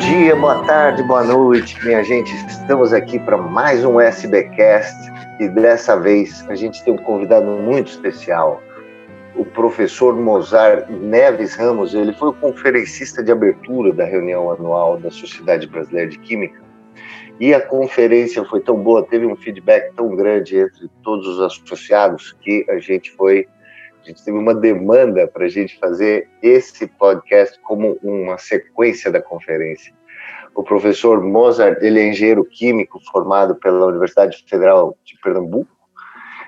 dia, boa tarde, boa noite, minha gente. Estamos aqui para mais um SBcast e dessa vez a gente tem um convidado muito especial, o professor Mozart Neves Ramos. Ele foi o conferencista de abertura da reunião anual da Sociedade Brasileira de Química. E a conferência foi tão boa, teve um feedback tão grande entre todos os associados que a gente foi a gente teve uma demanda para a gente fazer esse podcast como uma sequência da conferência. O professor Mozart, ele é engenheiro químico formado pela Universidade Federal de Pernambuco,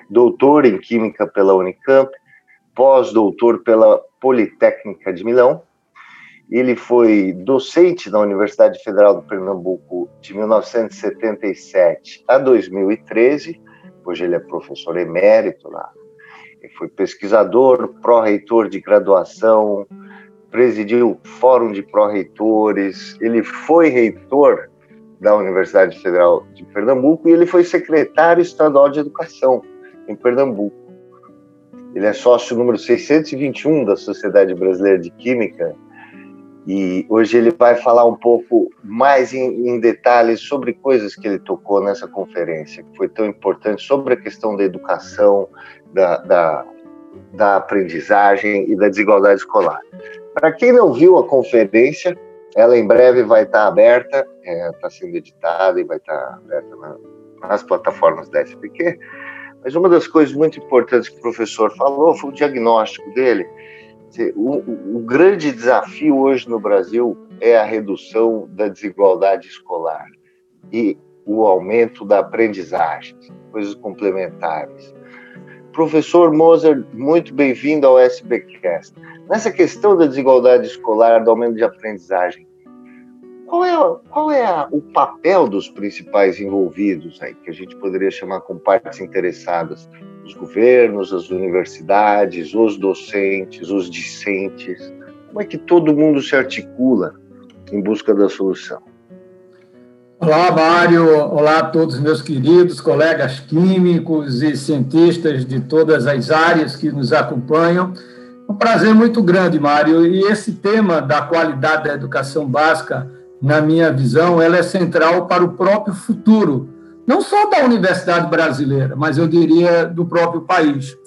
doutor em química pela Unicamp, pós-doutor pela Politécnica de Milão. Ele foi docente na Universidade Federal de Pernambuco de 1977 a 2013. Hoje ele é professor emérito lá foi pesquisador, pró-reitor de graduação, presidiu o Fórum de Pró-Reitores, ele foi reitor da Universidade Federal de Pernambuco e ele foi secretário estadual de Educação em Pernambuco. Ele é sócio número 621 da Sociedade Brasileira de Química e hoje ele vai falar um pouco mais em, em, detalhes sobre coisas que ele tocou nessa conferência, que foi tão importante, sobre a questão da educação, da, da, da aprendizagem e da desigualdade escolar. Para quem não viu a conferência, ela em breve vai estar aberta, está é, sendo editada e vai estar aberta na, nas plataformas da SPQ. Mas uma das coisas muito importantes que o professor falou foi o diagnóstico dele. O, o grande desafio hoje no Brasil é a redução da desigualdade escolar e o aumento da aprendizagem, coisas complementares. Professor Moser, muito bem-vindo ao SBcast. Nessa questão da desigualdade escolar, do aumento de aprendizagem, qual é, qual é a, o papel dos principais envolvidos aí, que a gente poderia chamar como partes interessadas? Os governos, as universidades, os docentes, os discentes. Como é que todo mundo se articula em busca da solução? Olá, Mário. Olá a todos meus queridos colegas químicos e cientistas de todas as áreas que nos acompanham. Um prazer muito grande, Mário. E esse tema da qualidade da educação básica, na minha visão, ela é central para o próprio futuro, não só da universidade brasileira, mas eu diria do próprio país.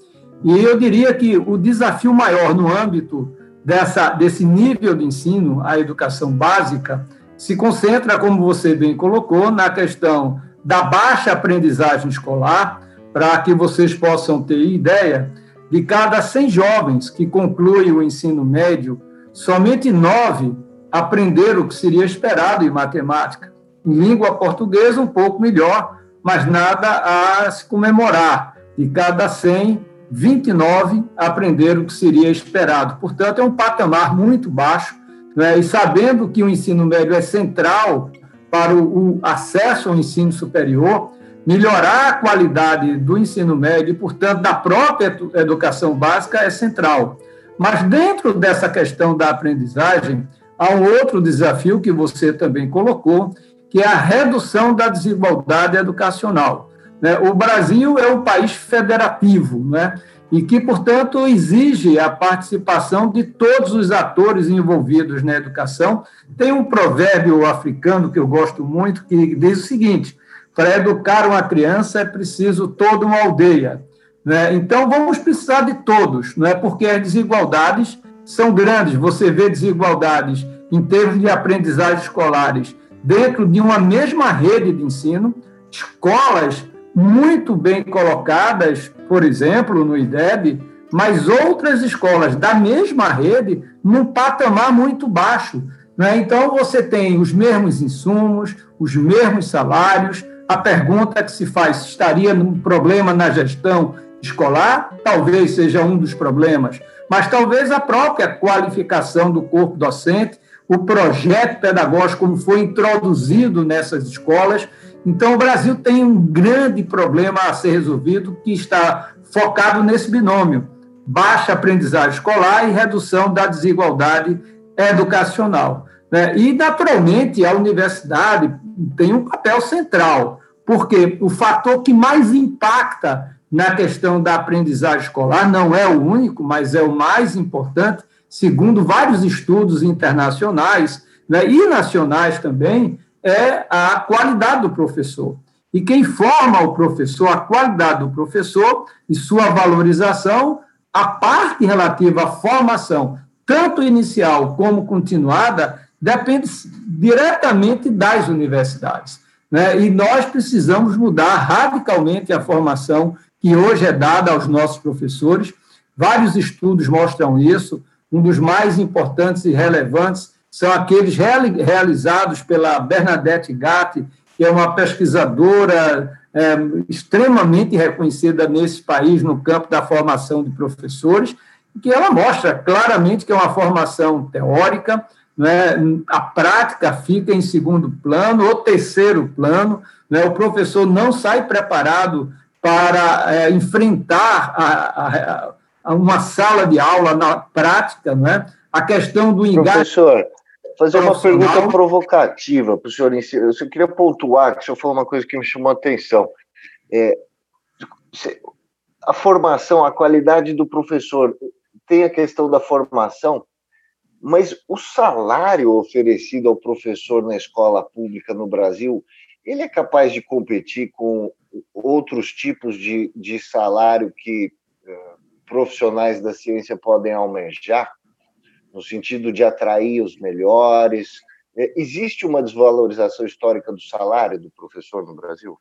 E eu diria que o desafio maior no âmbito dessa, desse nível de ensino, a educação básica, se concentra, como você bem colocou, na questão da baixa aprendizagem escolar, para que vocês possam ter ideia, de cada 100 jovens que concluem o ensino médio, somente nove aprenderam o que seria esperado em matemática. Em língua portuguesa, um pouco melhor, mas nada a se comemorar. De cada 100, 29 aprenderam o que seria esperado. Portanto, é um patamar muito baixo né? e sabendo que o ensino médio é central para o, o acesso ao ensino superior, melhorar a qualidade do ensino médio e, portanto, da própria educação básica é central. Mas dentro dessa questão da aprendizagem, há um outro desafio que você também colocou, que é a redução da desigualdade educacional. Né? O Brasil é um país federativo, né? E que, portanto, exige a participação de todos os atores envolvidos na educação. Tem um provérbio africano que eu gosto muito que diz o seguinte: para educar uma criança é preciso toda uma aldeia. Né? Então, vamos precisar de todos, não é? porque as desigualdades são grandes. Você vê desigualdades em termos de aprendizagem escolares dentro de uma mesma rede de ensino, escolas muito bem colocadas, por exemplo, no IDEB, mas outras escolas da mesma rede num patamar muito baixo. Né? Então, você tem os mesmos insumos, os mesmos salários. A pergunta que se faz estaria num problema na gestão escolar? Talvez seja um dos problemas, mas talvez a própria qualificação do corpo docente, o projeto pedagógico como foi introduzido nessas escolas, então, o Brasil tem um grande problema a ser resolvido que está focado nesse binômio: baixa aprendizagem escolar e redução da desigualdade educacional. Né? E, naturalmente, a universidade tem um papel central, porque o fator que mais impacta na questão da aprendizagem escolar não é o único, mas é o mais importante, segundo vários estudos internacionais, né, e nacionais também, é a qualidade do professor. E quem forma o professor, a qualidade do professor e sua valorização, a parte relativa à formação, tanto inicial como continuada, depende diretamente das universidades. Né? E nós precisamos mudar radicalmente a formação que hoje é dada aos nossos professores. Vários estudos mostram isso. Um dos mais importantes e relevantes são aqueles realizados pela Bernadette Gatti, que é uma pesquisadora é, extremamente reconhecida nesse país no campo da formação de professores, que ela mostra claramente que é uma formação teórica, né, a prática fica em segundo plano ou terceiro plano, né, o professor não sai preparado para é, enfrentar a, a, a uma sala de aula na prática, né, a questão do engajamento. Fazer uma pergunta provocativa para o senhor. Eu só queria pontuar que o senhor falou uma coisa que me chamou a atenção. É, a formação, a qualidade do professor, tem a questão da formação, mas o salário oferecido ao professor na escola pública no Brasil, ele é capaz de competir com outros tipos de, de salário que uh, profissionais da ciência podem almejar, no sentido de atrair os melhores? É, existe uma desvalorização histórica do salário do professor no Brasil?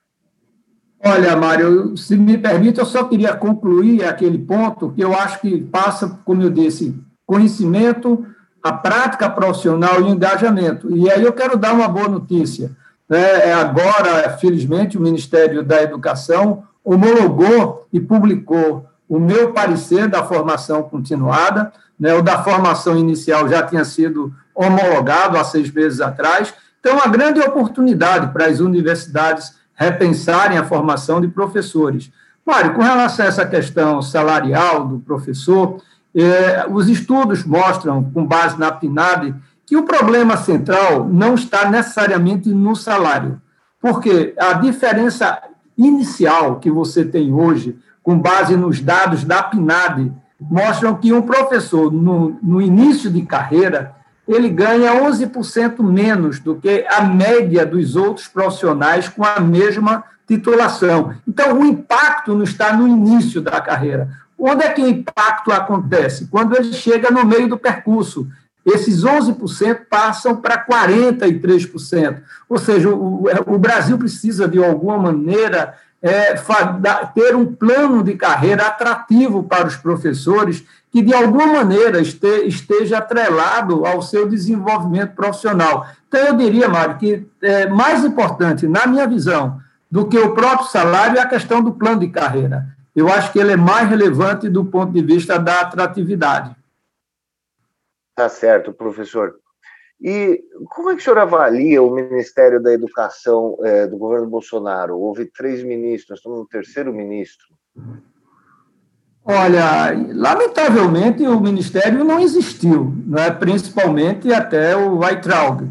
Olha, Mário, se me permite, eu só queria concluir aquele ponto que eu acho que passa, como eu disse, conhecimento, a prática profissional e engajamento. E aí eu quero dar uma boa notícia. Né? É, agora, felizmente, o Ministério da Educação homologou e publicou o meu parecer da formação continuada, né? o da formação inicial já tinha sido homologado há seis meses atrás. Então, uma grande oportunidade para as universidades repensarem a formação de professores. Mário, com relação a essa questão salarial do professor, eh, os estudos mostram, com base na PNAD, que o problema central não está necessariamente no salário, porque a diferença inicial que você tem hoje, com base nos dados da PNAD, mostram que um professor, no, no início de carreira, ele ganha 11% menos do que a média dos outros profissionais com a mesma titulação. Então, o impacto não está no início da carreira. Onde é que o impacto acontece? Quando ele chega no meio do percurso. Esses 11% passam para 43%. Ou seja, o, o Brasil precisa, de alguma maneira, é, ter um plano de carreira atrativo para os professores que, de alguma maneira, esteja atrelado ao seu desenvolvimento profissional. Então, eu diria, Mário, que é mais importante, na minha visão, do que o próprio salário é a questão do plano de carreira. Eu acho que ele é mais relevante do ponto de vista da atratividade. Tá certo, professor. E como é que o senhor avalia o Ministério da Educação é, do governo Bolsonaro? Houve três ministros, estamos no terceiro ministro. Olha, lamentavelmente o Ministério não existiu, não é? principalmente até o Weitraub,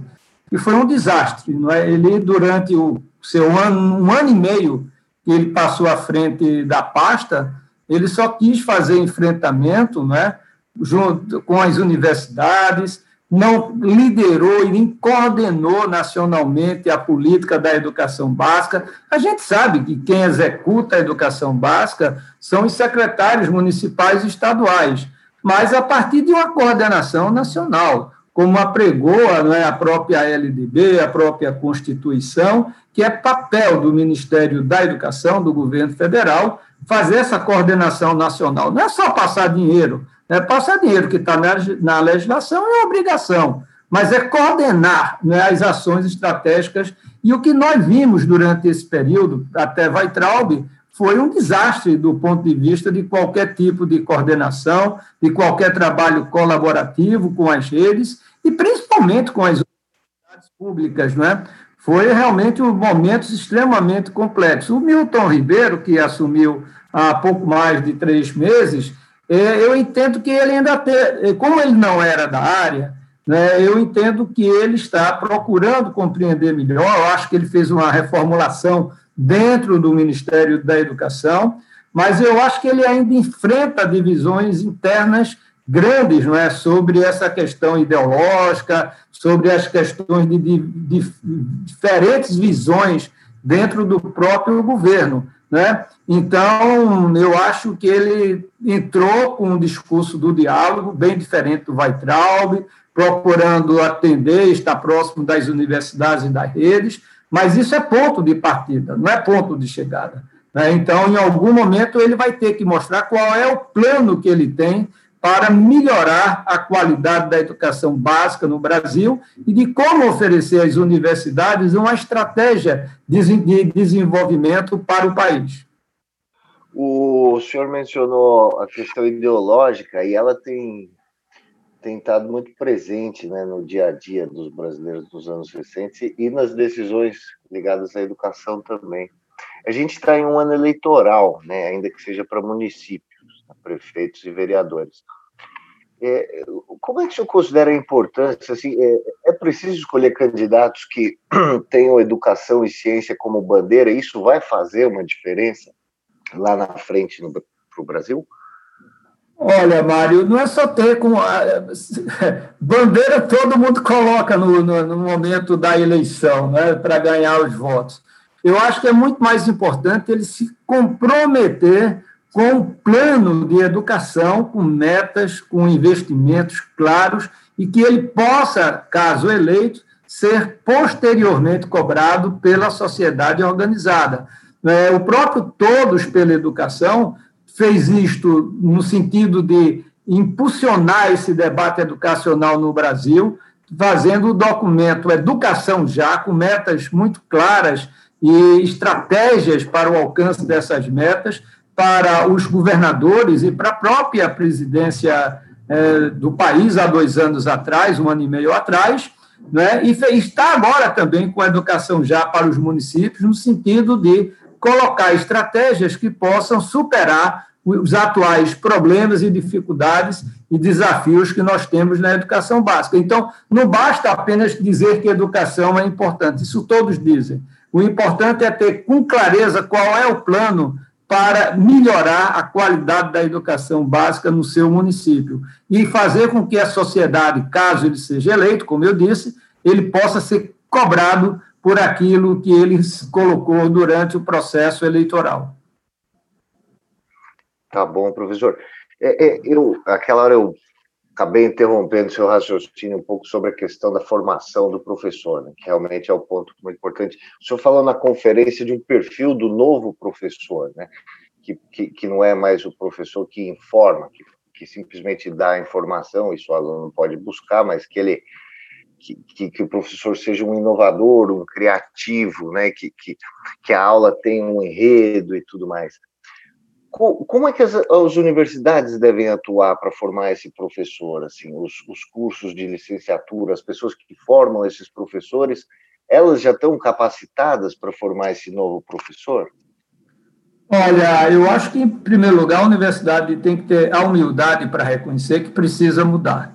que foi um desastre. Não é? Ele, durante o seu ano, um ano e meio que ele passou à frente da pasta, ele só quis fazer enfrentamento não é? junto com as universidades, não liderou e nem coordenou nacionalmente a política da educação básica. A gente sabe que quem executa a educação básica são os secretários municipais e estaduais, mas a partir de uma coordenação nacional, como apregou né, a própria LDB, a própria Constituição, que é papel do Ministério da Educação, do governo federal, fazer essa coordenação nacional. Não é só passar dinheiro, é, passar dinheiro que está na, na, legislação é obrigação, mas é coordenar né, as ações estratégicas. E o que nós vimos durante esse período, até Weitraub, foi um desastre do ponto de vista de qualquer tipo de coordenação, de qualquer trabalho colaborativo com as redes e principalmente com as universidades públicas, não é? Foi realmente um momentos extremamente complexos. O Milton Ribeiro, que assumiu há pouco mais de três meses, eu entendo que ele ainda tem, é, como ele não era da área, né, eu entendo que ele está procurando compreender melhor. Eu acho que ele fez uma reformulação dentro do Ministério da Educação, mas eu acho que ele ainda enfrenta divisões internas grandes não é, sobre essa questão ideológica, sobre as questões de, de, de diferentes visões dentro do próprio governo. Né? Então, eu acho que ele entrou com um discurso do diálogo, bem diferente do Weitraub, procurando atender, estar próximo das universidades e das redes, mas isso é ponto de partida, não é ponto de chegada. Né? Então, em algum momento, ele vai ter que mostrar qual é o plano que ele tem para melhorar a qualidade da educação básica no Brasil e de como oferecer às universidades uma estratégia de desenvolvimento para o país. O senhor mencionou a questão ideológica e ela tem tem estado muito presente né, no dia a dia dos brasileiros nos anos recentes e nas decisões ligadas à educação também. A gente está em um ano eleitoral, né, ainda que seja para municípios, né, prefeitos e vereadores. É, como é que o senhor considera a importância? Assim, é, é preciso escolher candidatos que tenham educação e ciência como bandeira? Isso vai fazer uma diferença lá na frente para o Brasil? Olha, Mário, não é só ter com. Bandeira todo mundo coloca no, no, no momento da eleição, né, para ganhar os votos. Eu acho que é muito mais importante ele se comprometer com um plano de educação, com metas, com investimentos claros e que ele possa, caso eleito, ser posteriormente cobrado pela sociedade organizada. É, o próprio Todos pela Educação fez isto no sentido de impulsionar esse debate educacional no Brasil, fazendo o documento Educação Já, com metas muito claras e estratégias para o alcance dessas metas, para os governadores e para a própria presidência é, do país há dois anos atrás, um ano e meio atrás, né, e está agora também com a educação já para os municípios, no sentido de colocar estratégias que possam superar os atuais problemas e dificuldades e desafios que nós temos na educação básica. Então, não basta apenas dizer que educação é importante, isso todos dizem. O importante é ter com clareza qual é o plano para melhorar a qualidade da educação básica no seu município e fazer com que a sociedade, caso ele seja eleito, como eu disse, ele possa ser cobrado por aquilo que ele colocou durante o processo eleitoral. Tá bom, professor. É, é, eu, aquela hora eu acabei interrompendo seu raciocínio um pouco sobre a questão da formação do professor, né, que realmente é o um ponto muito importante. O senhor falou na conferência de um perfil do novo professor, né, que, que, que não é mais o professor que informa, que, que simplesmente dá a informação, isso o aluno pode buscar, mas que ele que, que, que, o professor seja um inovador, um criativo, né? que, que, que a aula tenha um enredo e tudo mais. Como é que as, as universidades devem atuar para formar esse professor? Assim, os, os cursos de licenciatura, as pessoas que formam esses professores, elas já estão capacitadas para formar esse novo professor? Olha, eu acho que, em primeiro lugar, a universidade tem que ter a humildade para reconhecer que precisa mudar.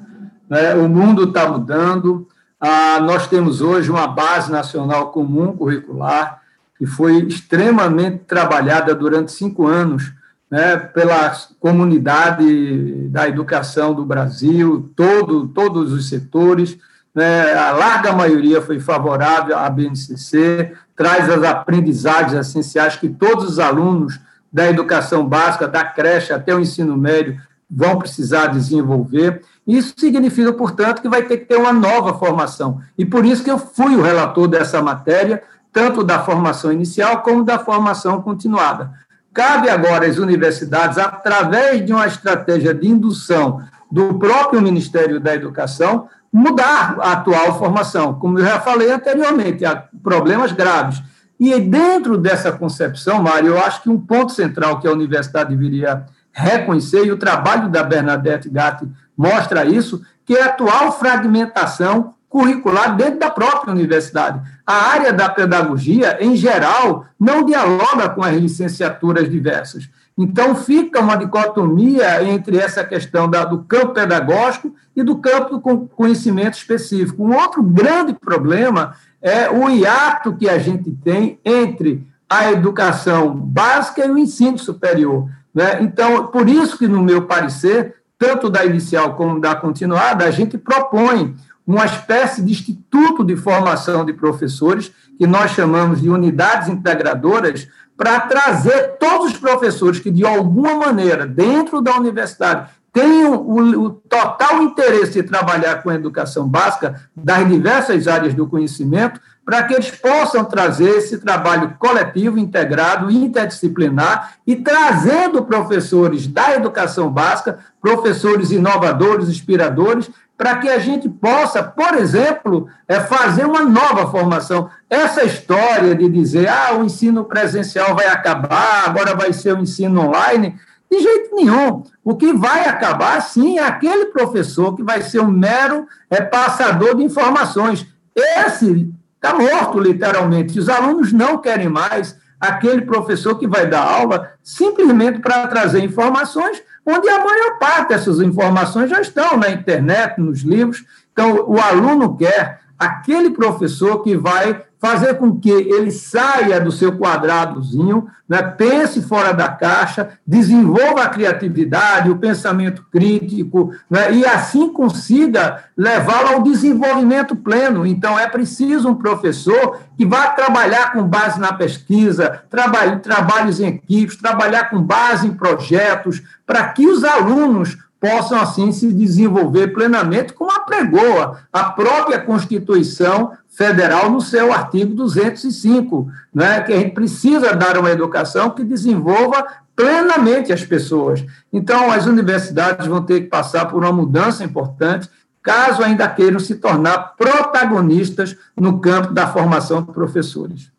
Né? O mundo está mudando, ah, nós temos hoje uma base nacional comum curricular, que foi extremamente trabalhada durante cinco anos né, pela comunidade da educação do Brasil, todo, todos os setores. Né, a larga maioria foi favorável à BNCC, traz as aprendizagens essenciais que todos os alunos da educação básica, da creche até o ensino médio, vão precisar desenvolver. Isso significa, portanto, que vai ter que ter uma nova formação. E por isso que eu fui o relator dessa matéria, tanto da formação inicial como da formação continuada. Cabe agora às universidades, através de uma estratégia de indução do próprio Ministério da Educação, mudar a atual formação. Como eu já falei anteriormente, há problemas graves. E dentro dessa concepção, Mário, eu acho que um ponto central que a universidade deveria reconhecer, e o trabalho da Bernadette Gatti mostra isso, que é a atual fragmentação curricular dentro da própria universidade. A área da pedagogia, em geral, não dialoga com as licenciaturas diversas. Então, fica uma dicotomia entre essa questão da, do campo pedagógico e do campo do conhecimento específico. Um outro grande problema é o hiato que a gente tem entre a educação básica e o ensino superior. Né? Então, por isso que, no meu parecer, tanto da inicial como da continuada, a gente propõe uma espécie de instituto de formação de professores, que nós chamamos de unidades integradoras, para trazer todos os professores que, de alguma maneira, dentro da universidade, tenham o, o, total interesse de trabalhar com a educação básica das diversas áreas do conhecimento, para que eles possam trazer esse trabalho coletivo, integrado, interdisciplinar e trazendo professores da educação básica, professores inovadores, inspiradores, para que a gente possa, por exemplo, é, fazer uma nova formação. Essa história de dizer, ah, o ensino presencial vai acabar, agora vai ser o ensino online, de jeito nenhum. O que vai acabar, sim, é aquele professor que vai ser um mero é, passador de informações. Esse Está morto, literalmente. Os alunos não querem mais aquele professor que vai dar aula simplesmente para trazer informações, onde a maior parte dessas informações já estão na internet, nos livros. Então, o aluno quer aquele professor que vai fazer com que ele saia do seu quadradozinho, né, pense fora da caixa, desenvolva a criatividade, o pensamento crítico, né, e assim consiga levá-lo ao desenvolvimento pleno. Então, é preciso um professor que vá trabalhar com base na pesquisa, trabalhe, trabalhos em equipes, trabalhar com base em projetos, para que os alunos possam, assim, se desenvolver plenamente, como apregou a própria Constituição Federal no seu artigo 205, né, que a gente precisa dar uma educação que desenvolva plenamente as pessoas. Então, as universidades vão ter que passar por uma mudança importante, caso ainda queiram se tornar protagonistas no campo da formação de professores.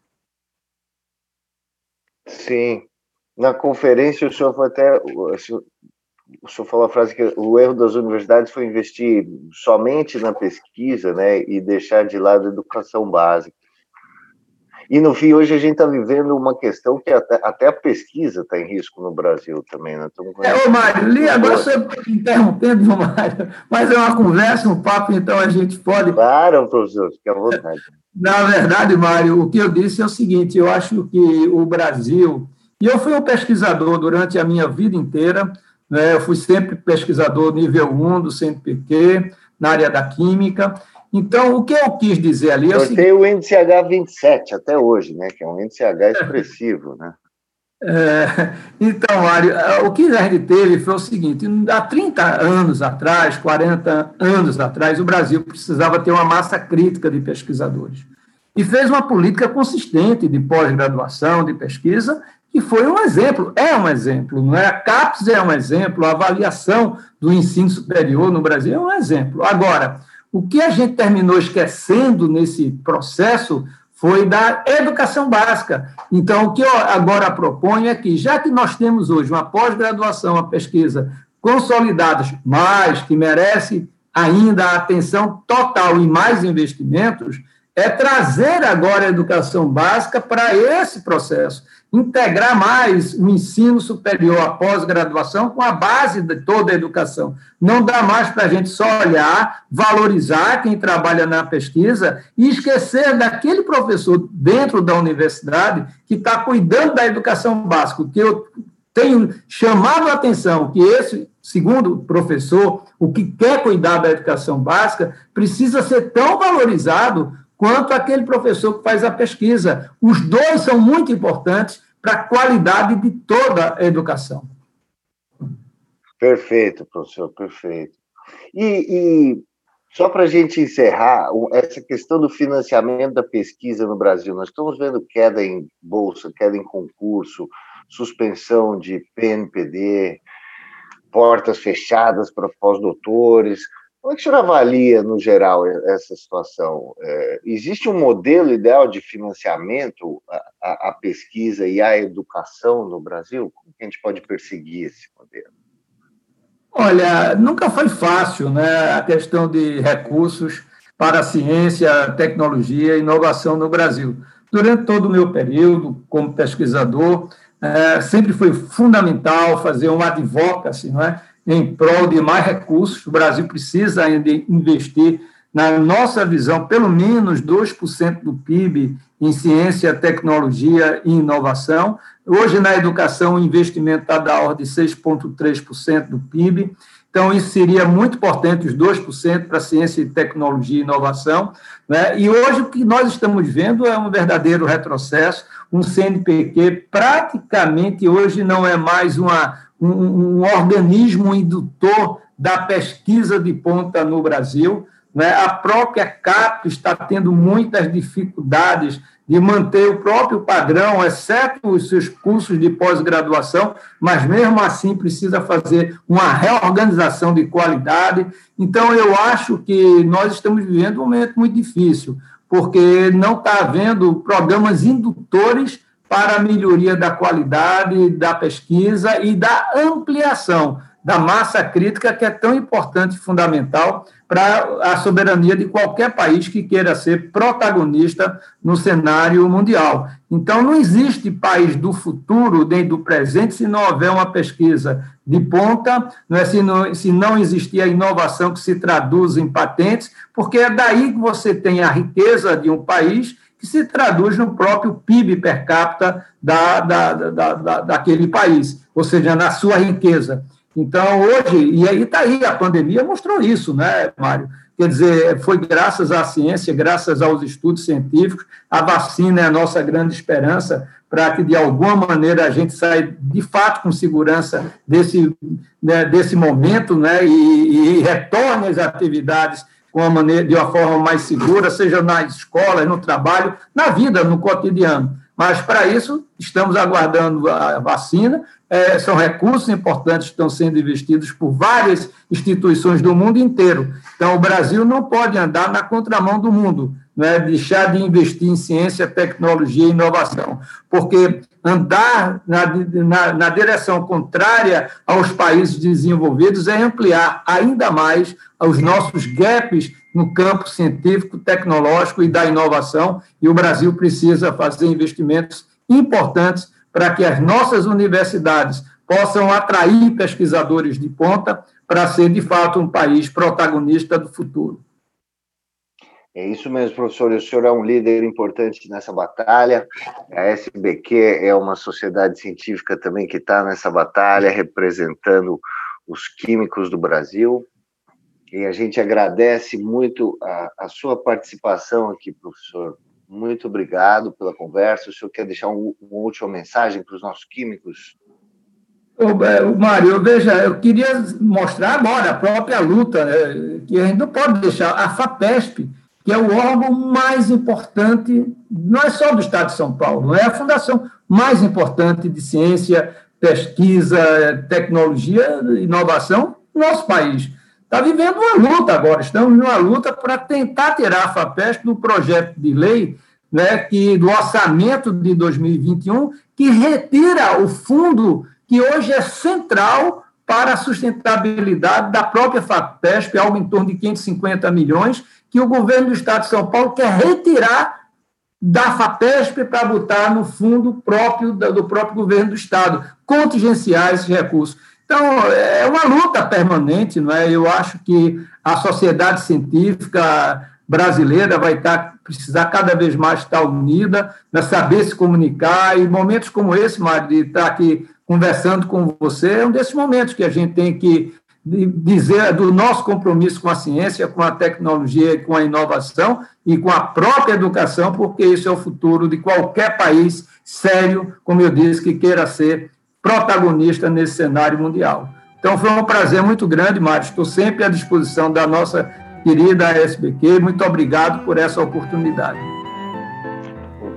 Sim. Na conferência, o senhor foi até o senhor falou a frase que o erro das universidades foi investir somente na pesquisa, né, e deixar de lado a educação básica. E no fim, hoje a gente está vivendo uma questão que até, até a pesquisa está em risco no Brasil também, né? É, ô Mário, li agora você interrompendo, Mário, mas é uma conversa, um papo, então a gente pode. Claro, professor, fique à vontade. Na verdade, Mário, o que eu disse é o seguinte: eu acho que o Brasil, e eu fui um pesquisador durante a minha vida inteira, né? Eu fui sempre pesquisador nível 1 do CNPq, na área da química. Então, o que eu quis dizer ali... É eu tenho o índice H27 até hoje, né? que é um índice H expressivo. Né? É, então, Mário, é, o que a gente teve foi o seguinte: há 30 anos atrás, 40 anos atrás, o Brasil precisava ter uma massa crítica de pesquisadores. E fez uma política consistente de pós-graduação, de pesquisa, que foi um exemplo, é um exemplo, não é? A CAPES é um exemplo, a avaliação do ensino superior no Brasil é um exemplo. Agora, o que a gente terminou esquecendo nesse processo foi da educação básica. Então, o que eu agora proponho é que, já que nós temos hoje uma pós-graduação, uma pesquisa consolidadas, mas que merece ainda a atenção total e mais investimentos, é trazer agora a educação básica para esse processo integrar mais o ensino superior, a pós-graduação, com a base de toda a educação. Não dá mais para a gente só olhar, valorizar quem trabalha na pesquisa e esquecer daquele professor dentro da universidade que está cuidando da educação básica, que eu tenho chamado a atenção que esse segundo professor, o que quer cuidar da educação básica, precisa ser tão valorizado quanto aquele professor que faz a pesquisa. Os dois são muito importantes para a qualidade de toda a educação. Perfeito, professor, perfeito. E, e só para a gente encerrar, essa questão do financiamento da pesquisa no Brasil, nós estamos vendo queda em bolsa, queda em concurso, suspensão de PNPD, portas fechadas para pós-doutores. Como é que o senhor avalia, no geral, essa situação? É, existe um modelo ideal de financiamento à, pesquisa e à educação no Brasil? Como a gente pode perseguir esse modelo? Olha, nunca foi fácil né, a questão de recursos para a ciência, tecnologia e inovação no Brasil. Durante todo o meu período como pesquisador, é, sempre foi fundamental fazer um advocacy, não é? Em prol de mais recursos. O Brasil precisa ainda investir na nossa visão, pelo menos 2% do PIB em ciência, tecnologia e inovação. Hoje, na educação, o investimento está da ordem de 6,3% do PIB. Então, isso seria muito importante, os 2% para ciência, tecnologia e inovação. Né? E hoje, o que nós estamos vendo é um verdadeiro retrocesso. Um CNPq praticamente hoje não é mais uma, um, um organismo indutor da pesquisa de ponta no Brasil. Né? A própria CAP está tendo muitas dificuldades de manter o próprio padrão, exceto os seus cursos de pós-graduação, mas mesmo assim precisa fazer uma reorganização de qualidade. Então, eu acho que nós estamos vivendo um momento muito difícil, porque não está havendo programas indutores para a melhoria da qualidade da pesquisa e da ampliação da massa crítica, que é tão importante e fundamental para a soberania de qualquer país que queira ser protagonista no cenário mundial. Então, não existe país do futuro nem do presente se não houver uma pesquisa de ponta, não é? se, não, se não existir a inovação que se traduz em patentes, porque é daí que você tem a riqueza de um país que se traduz no próprio PIB per capita da, da, da, da daquele país, ou seja, na sua riqueza. Então, hoje, e aí está aí, a pandemia mostrou isso, né, Mário? Quer dizer, foi graças à ciência, graças aos estudos científicos, a vacina é a nossa grande esperança para que, de alguma maneira, a gente saia, de fato, com segurança desse, né, desse momento né, e, e retorne às atividades com uma maneira, de uma forma mais segura, seja na escola, no trabalho, na vida, no cotidiano. Mas, para isso, estamos aguardando a vacina. É, são recursos importantes que estão sendo investidos por várias instituições do mundo inteiro. Então, o Brasil não pode andar na contramão do mundo, né? deixar de investir em ciência, tecnologia e inovação, porque andar na, na, na direção contrária aos países desenvolvidos é ampliar ainda mais os nossos gaps no campo científico, tecnológico e da inovação, e o Brasil precisa fazer investimentos importantes para que as nossas universidades possam atrair pesquisadores de ponta para ser, de fato, um país protagonista do futuro. É isso mesmo, professor. O senhor é um líder importante nessa batalha. A SBQ é uma sociedade científica também que está nessa batalha, representando os químicos do Brasil. E a gente agradece muito a, a sua participação aqui, professor. Muito obrigado pela conversa. O senhor quer deixar um, uma última mensagem para os nossos químicos? Ô, Mário, veja, eu queria mostrar agora a própria luta, né, que a gente não pode deixar. A FAPESP, que é o órgão mais importante, não é só do Estado de São Paulo, é a fundação mais importante de ciência, pesquisa, tecnologia, inovação no nosso país está vivendo uma luta agora. Estamos numa luta para tentar tirar a FAPESP do projeto de lei né, que, do orçamento de 2021, que retira o fundo que hoje é central para a sustentabilidade da própria FAPESP, algo em torno de 550 milhões, que o governo do Estado de São Paulo quer retirar da FAPESP para botar no fundo próprio do próprio governo do Estado, contingenciar esses recursos. Então, é uma luta permanente, não é? Eu acho que a sociedade científica brasileira vai estar, precisar cada vez mais estar unida, né? saber se comunicar, e momentos como esse, Mário, de estar aqui conversando com você, é um desses momentos que a gente tem que dizer do nosso compromisso com a ciência, com a tecnologia, com a inovação e com a própria educação, porque isso é o futuro de qualquer país sério, como eu disse, que queira ser protagonista nesse cenário mundial. Então, foi um prazer muito grande, Mário. Estou sempre à disposição da nossa querida SBQ. Muito obrigado por essa oportunidade.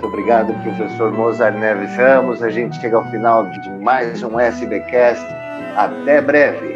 Muito obrigado, professor Mozart Neves Ramos. A gente chega ao final de mais um SBcast. Até breve.